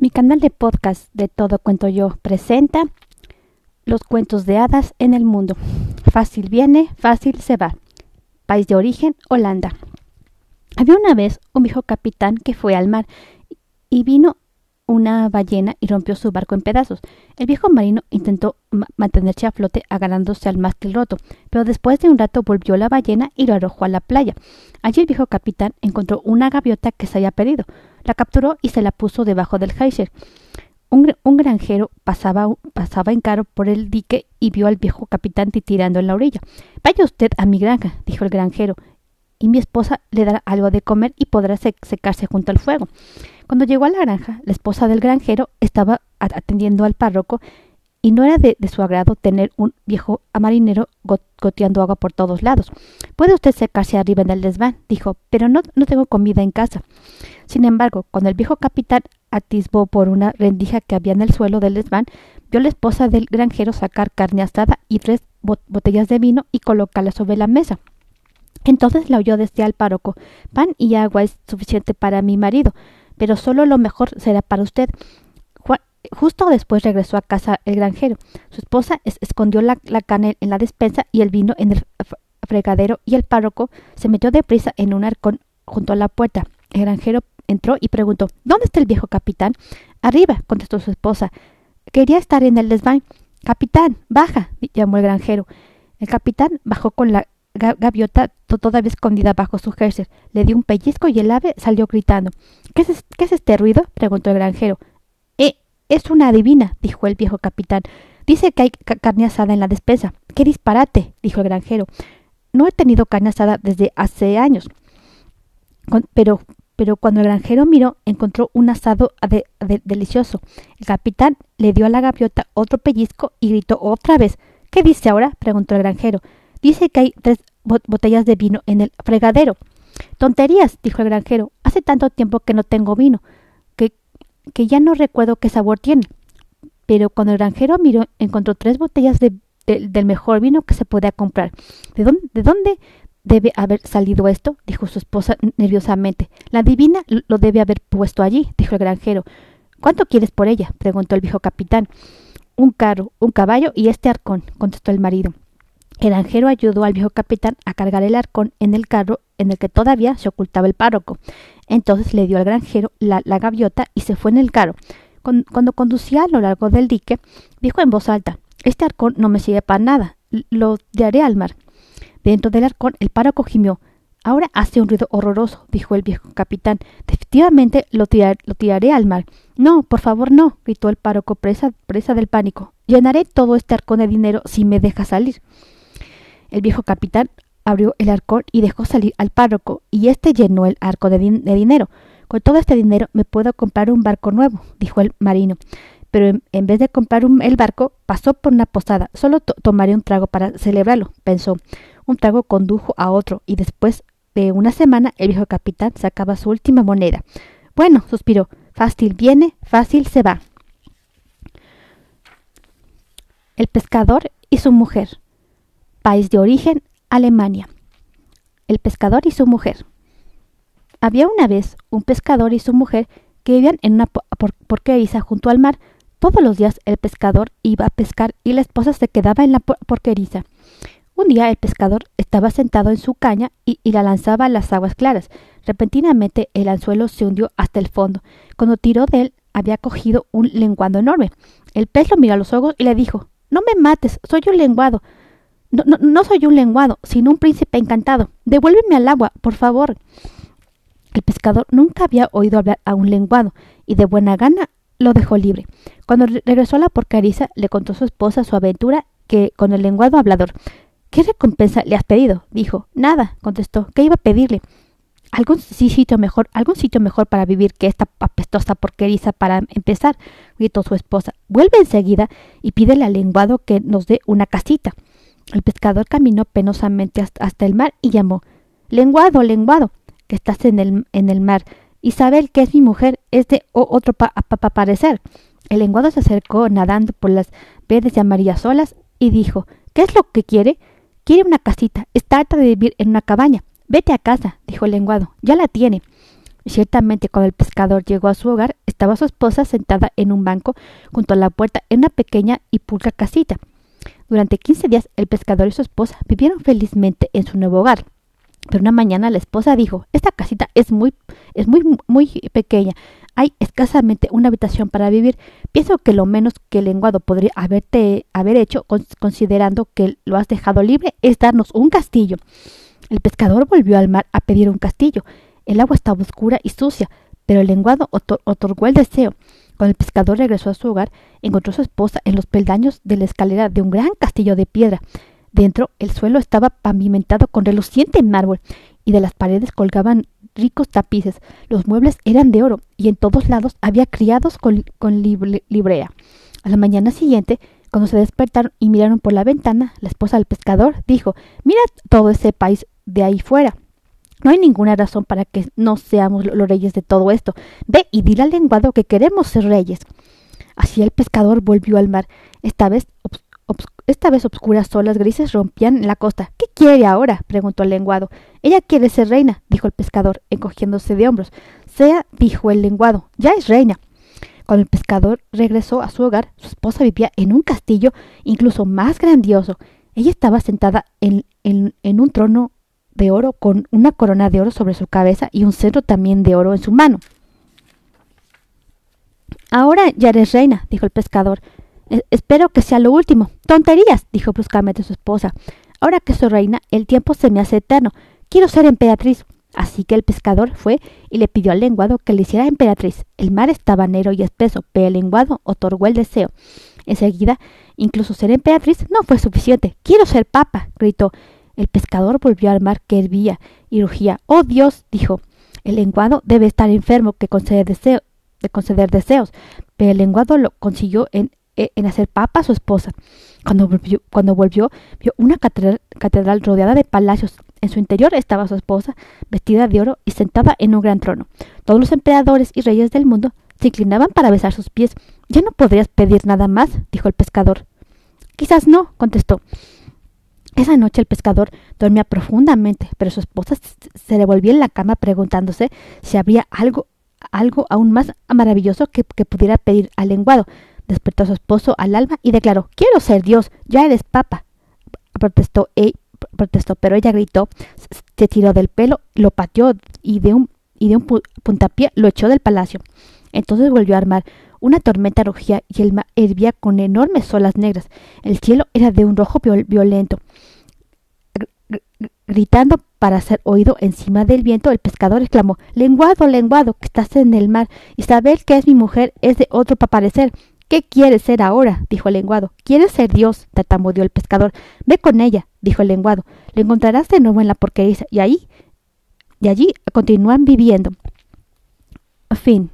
Mi canal de podcast de Todo Cuento Yo presenta los cuentos de hadas en el mundo. Fácil viene, fácil se va. País de origen, Holanda. Había una vez un viejo capitán que fue al mar y vino una ballena y rompió su barco en pedazos. El viejo marino intentó mantenerse a flote agarrándose al mástil roto, pero después de un rato volvió la ballena y lo arrojó a la playa. Allí el viejo capitán encontró una gaviota que se había perdido. La capturó y se la puso debajo del geyser. Un, granjero pasaba, pasaba en carro por el dique y vio al viejo capitán tirando en la orilla. Vaya usted a mi granja, dijo el granjero, y mi esposa le dará algo de comer y podrá secarse junto al fuego. Cuando llegó a la granja, la esposa del granjero estaba atendiendo al párroco y no era de, su agrado tener un viejo marinero goteando agua por todos lados. Puede usted secarse arriba en el desván, dijo, pero no, no tengo comida en casa. Sin embargo, cuando el viejo capitán atisbó por una rendija que había en el suelo del desván, vio a la esposa del granjero sacar carne asada y tres botellas de vino y colocarlas sobre la mesa. Entonces la oyó desde al párroco Pan y agua es suficiente para mi marido, pero solo lo mejor será para usted. Justo después regresó a casa el granjero. Su esposa es escondió la, la, en la despensa y el vino en el fregadero y el párroco se metió deprisa en un arcón junto a la puerta. El granjero entró y preguntó ¿Dónde está el viejo capitán? Arriba, contestó su esposa. Quería estar en el desván. Capitán, baja, llamó el granjero. El capitán bajó con la gaviota todavía escondida bajo su jersey. Le dio un pellizco y el ave salió gritando. ¿Qué es, ¿Qué es este ruido? preguntó el granjero. Es una adivina, dijo el viejo capitán. Dice que hay carne asada en la despensa. ¡Qué disparate! dijo el granjero. No he tenido carne asada desde hace años. Pero, cuando el granjero miró, encontró un asado de, delicioso. El capitán le dio a la gaviota otro pellizco y gritó otra vez. ¿Qué dice ahora? preguntó el granjero. Dice que hay tres botellas de vino en el fregadero. Tonterías, dijo el granjero. Hace tanto tiempo que no tengo vino que ya no recuerdo qué sabor tiene. Pero cuando el granjero miró, encontró tres botellas de, de, del mejor vino que se podía comprar. ¿De dónde, ¿De dónde debe haber salido esto? dijo su esposa nerviosamente. La divina lo debe haber puesto allí, dijo el granjero. ¿Cuánto quieres por ella? preguntó el viejo capitán. Un carro, un caballo y este arcón, contestó el marido. El granjero ayudó al viejo capitán a cargar el arcón en el carro en el que todavía se ocultaba el párroco. Entonces le dio al granjero la, gaviota y se fue en el carro. Cuando conducía a lo largo del dique, dijo en voz alta Este arcón no me sirve para nada. Lo tiraré al mar. Dentro del arcón el párroco gimió. Ahora hace un ruido horroroso, dijo el viejo capitán. Definitivamente lo tiraré al mar. No, por favor, no, gritó el párroco, presa, presa del pánico. Llenaré todo este arcón de dinero si me deja salir. El viejo capitán abrió el arcón y dejó salir al párroco, y éste llenó el arco de, din de, dinero. Con todo este dinero me puedo comprar un barco nuevo, dijo el marino. Pero en, vez de comprar un, el barco, pasó por una posada. Solo to tomaré un trago para celebrarlo, pensó. Un trago condujo a otro, y después de una semana el viejo capitán sacaba su última moneda. Bueno, suspiró, fácil viene, fácil se va. El pescador y su mujer. País de origen, Alemania. El pescador y su mujer. Había una vez un pescador y su mujer que vivían en una por porqueriza junto al mar. Todos los días el pescador iba a pescar y la esposa se quedaba en la por porqueriza. Un día el pescador estaba sentado en su caña y, y, la lanzaba a las aguas claras. Repentinamente el anzuelo se hundió hasta el fondo. Cuando tiró de él había cogido un lenguado enorme. El pez lo miró a los ojos y le dijo No me mates, soy un lenguado. No, soy un lenguado, sino un príncipe encantado. Devuélveme al agua, por favor. El pescador nunca había oído hablar a un lenguado y de buena gana lo dejó libre. Cuando regresó a la porcariza, le contó a su esposa su aventura que con el lenguado hablador. ¿Qué recompensa le has pedido? dijo. Nada, contestó. ¿Qué iba a pedirle? Algún sitio mejor, algún sitio mejor para vivir que esta apestosa porqueriza para empezar, gritó su esposa. Vuelve enseguida y pídele al lenguado que nos dé una casita. El pescador caminó penosamente hasta el mar y llamó Lenguado, lenguado, que estás en el, en el mar. Isabel, que es mi mujer, es de otro pa, pa, pa parecer. El lenguado se acercó nadando por las verdes y amarillas olas y dijo ¿Qué es lo que quiere? Quiere una casita. Está harta de vivir en una cabaña. Vete a casa, dijo el lenguado. Ya la tiene. Ciertamente, cuando el pescador llegó a su hogar, estaba su esposa sentada en un banco junto a la puerta en una pequeña y pulcra casita. Durante quince días el pescador y su esposa vivieron felizmente en su nuevo hogar. Pero una mañana la esposa dijo Esta casita es muy, es muy, muy pequeña. Hay escasamente una habitación para vivir. Pienso que lo menos que el lenguado podría haberte haber hecho, considerando que lo has dejado libre, es darnos un castillo. El pescador volvió al mar a pedir un castillo. El agua estaba oscura y sucia, pero el lenguado otorgó el deseo. Cuando el pescador regresó a su hogar, encontró a su esposa en los peldaños de la escalera de un gran castillo de piedra. Dentro, el suelo estaba pavimentado con reluciente mármol y de las paredes colgaban ricos tapices. Los muebles eran de oro y en todos lados había criados con, librea. A la mañana siguiente, cuando se despertaron y miraron por la ventana, la esposa del pescador dijo Mira todo ese país de ahí fuera. No hay ninguna razón para que no seamos los reyes de todo esto. Ve y dile al lenguado que queremos ser reyes. Así el pescador volvió al mar. Esta vez, esta vez obscuras olas grises rompían la costa. ¿Qué quiere ahora? preguntó el lenguado. Ella quiere ser reina, dijo el pescador, encogiéndose de hombros. Sea, dijo el lenguado, ya es reina. Cuando el pescador regresó a su hogar, su esposa vivía en un castillo incluso más grandioso. Ella estaba sentada en, en un trono de oro con una corona de oro sobre su cabeza y un cetro también de oro en su mano. Ahora ya eres reina, dijo el pescador. E, espero que sea lo último. Tonterías, dijo bruscamente su esposa. Ahora que soy reina, el tiempo se me hace eterno. Quiero ser emperatriz. Así que el pescador fue y le pidió al lenguado que le hiciera emperatriz. El mar estaba negro y espeso, pero el lenguado otorgó el deseo. Enseguida, incluso ser emperatriz no fue suficiente. Quiero ser papa, gritó. El pescador volvió al mar que hervía y rugía. ¡Oh Dios! dijo. El lenguado debe estar enfermo que concede deseo, de conceder deseos. Pero el lenguado lo consiguió en, e, en hacer papa a su esposa. Cuando volvió, cuando volvió vio una catedral, catedral rodeada de palacios. En su interior estaba su esposa, vestida de oro y sentada en un gran trono. Todos los emperadores y reyes del mundo se inclinaban para besar sus pies. Ya no podrías pedir nada más, dijo el pescador. Quizás no, contestó. Esa noche el pescador dormía profundamente, pero su esposa se le volvía en la cama preguntándose si habría algo, algo aún más maravilloso que, pudiera pedir al lenguado. Despertó a su esposo al alma y declaró Quiero ser Dios, ya eres papa. Protestó, e, protestó, pero ella gritó, se tiró del pelo, lo pateó y de un, y de un puntapié lo echó del palacio. Entonces volvió a armar una tormenta rugía y el mar hervía con enormes olas negras. El cielo era de un rojo violento. Gritando para ser oído encima del viento, el pescador exclamó Lenguado, lenguado, que estás en el mar. Isabel, que es mi mujer, es de otro parecer. ¿Qué quieres ser ahora? dijo el lenguado. ¿Quieres ser Dios? tartamudeó el pescador. Ve con ella, dijo el lenguado. Le encontrarás de nuevo en la porquería y ahí y allí continúan viviendo. Fin.